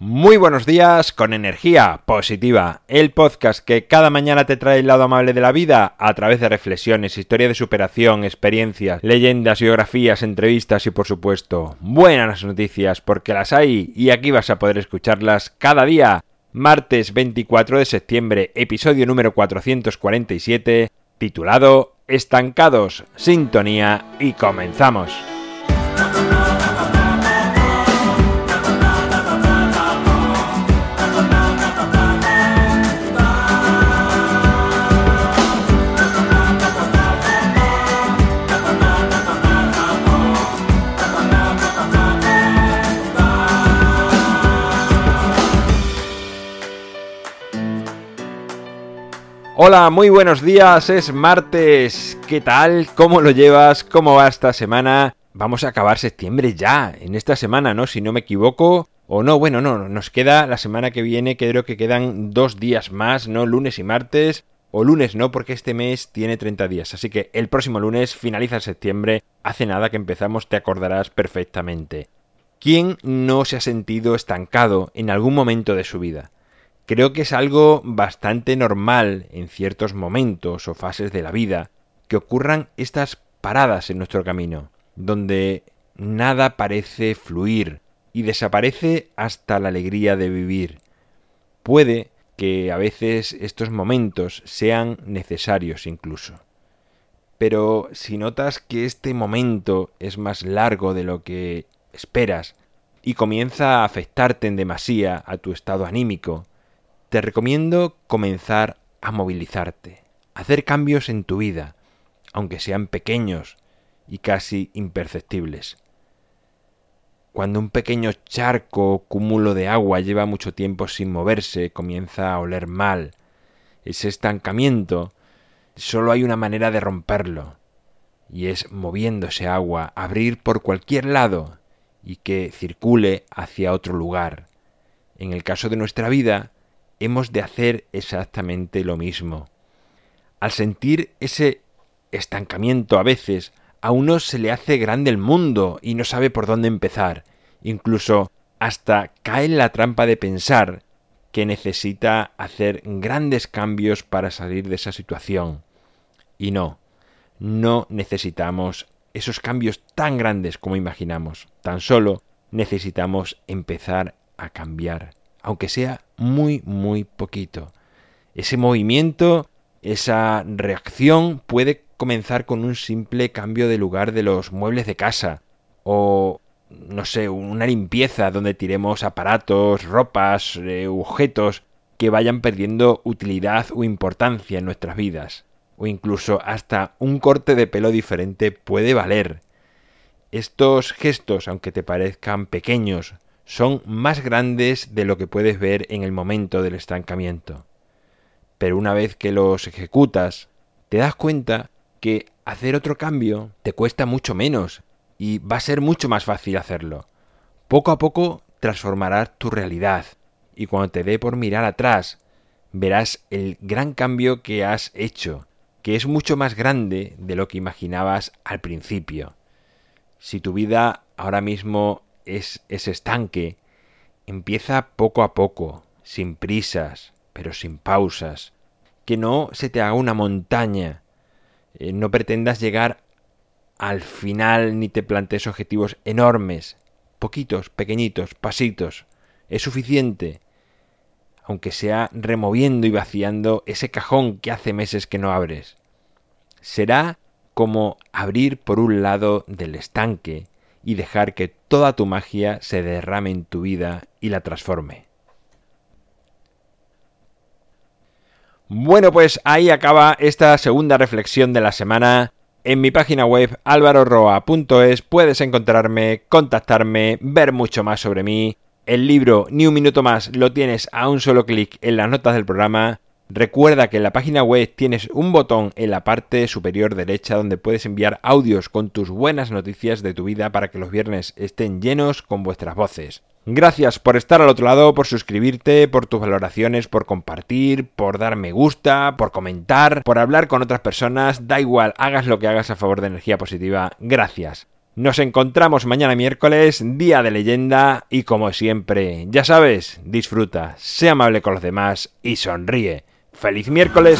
Muy buenos días con energía positiva, el podcast que cada mañana te trae el lado amable de la vida a través de reflexiones, historia de superación, experiencias, leyendas, biografías, entrevistas y por supuesto buenas noticias porque las hay y aquí vas a poder escucharlas cada día. Martes 24 de septiembre, episodio número 447, titulado Estancados, Sintonía y comenzamos. Hola, muy buenos días, es martes. ¿Qué tal? ¿Cómo lo llevas? ¿Cómo va esta semana? Vamos a acabar septiembre ya, en esta semana, ¿no? Si no me equivoco. O no, bueno, no, nos queda la semana que viene, creo que quedan dos días más, ¿no? Lunes y martes. O lunes no, porque este mes tiene 30 días. Así que el próximo lunes finaliza septiembre. Hace nada que empezamos, te acordarás perfectamente. ¿Quién no se ha sentido estancado en algún momento de su vida? Creo que es algo bastante normal en ciertos momentos o fases de la vida que ocurran estas paradas en nuestro camino, donde nada parece fluir y desaparece hasta la alegría de vivir. Puede que a veces estos momentos sean necesarios incluso. Pero si notas que este momento es más largo de lo que esperas y comienza a afectarte en demasía a tu estado anímico, te recomiendo comenzar a movilizarte, hacer cambios en tu vida, aunque sean pequeños y casi imperceptibles. Cuando un pequeño charco o cúmulo de agua lleva mucho tiempo sin moverse, comienza a oler mal. Ese estancamiento solo hay una manera de romperlo, y es moviendo ese agua, abrir por cualquier lado y que circule hacia otro lugar. En el caso de nuestra vida, hemos de hacer exactamente lo mismo. Al sentir ese estancamiento a veces, a uno se le hace grande el mundo y no sabe por dónde empezar. Incluso hasta cae en la trampa de pensar que necesita hacer grandes cambios para salir de esa situación. Y no, no necesitamos esos cambios tan grandes como imaginamos. Tan solo necesitamos empezar a cambiar aunque sea muy, muy poquito. Ese movimiento, esa reacción puede comenzar con un simple cambio de lugar de los muebles de casa o no sé, una limpieza donde tiremos aparatos, ropas, eh, objetos que vayan perdiendo utilidad o importancia en nuestras vidas. O incluso hasta un corte de pelo diferente puede valer. Estos gestos, aunque te parezcan pequeños, son más grandes de lo que puedes ver en el momento del estancamiento. Pero una vez que los ejecutas, te das cuenta que hacer otro cambio te cuesta mucho menos y va a ser mucho más fácil hacerlo. Poco a poco transformarás tu realidad y cuando te dé por mirar atrás, verás el gran cambio que has hecho, que es mucho más grande de lo que imaginabas al principio. Si tu vida ahora mismo es ese estanque empieza poco a poco, sin prisas, pero sin pausas. Que no se te haga una montaña. Eh, no pretendas llegar al final ni te plantees objetivos enormes. Poquitos, pequeñitos, pasitos. Es suficiente. Aunque sea removiendo y vaciando ese cajón que hace meses que no abres. Será como abrir por un lado del estanque y dejar que toda tu magia se derrame en tu vida y la transforme. Bueno, pues ahí acaba esta segunda reflexión de la semana. En mi página web alvaroroa.es puedes encontrarme, contactarme, ver mucho más sobre mí. El libro Ni un minuto más lo tienes a un solo clic en las notas del programa Recuerda que en la página web tienes un botón en la parte superior derecha donde puedes enviar audios con tus buenas noticias de tu vida para que los viernes estén llenos con vuestras voces. Gracias por estar al otro lado, por suscribirte, por tus valoraciones, por compartir, por dar me gusta, por comentar, por hablar con otras personas. Da igual, hagas lo que hagas a favor de energía positiva. Gracias. Nos encontramos mañana miércoles, día de leyenda, y como siempre, ya sabes, disfruta, sea amable con los demás y sonríe. ¡Feliz miércoles!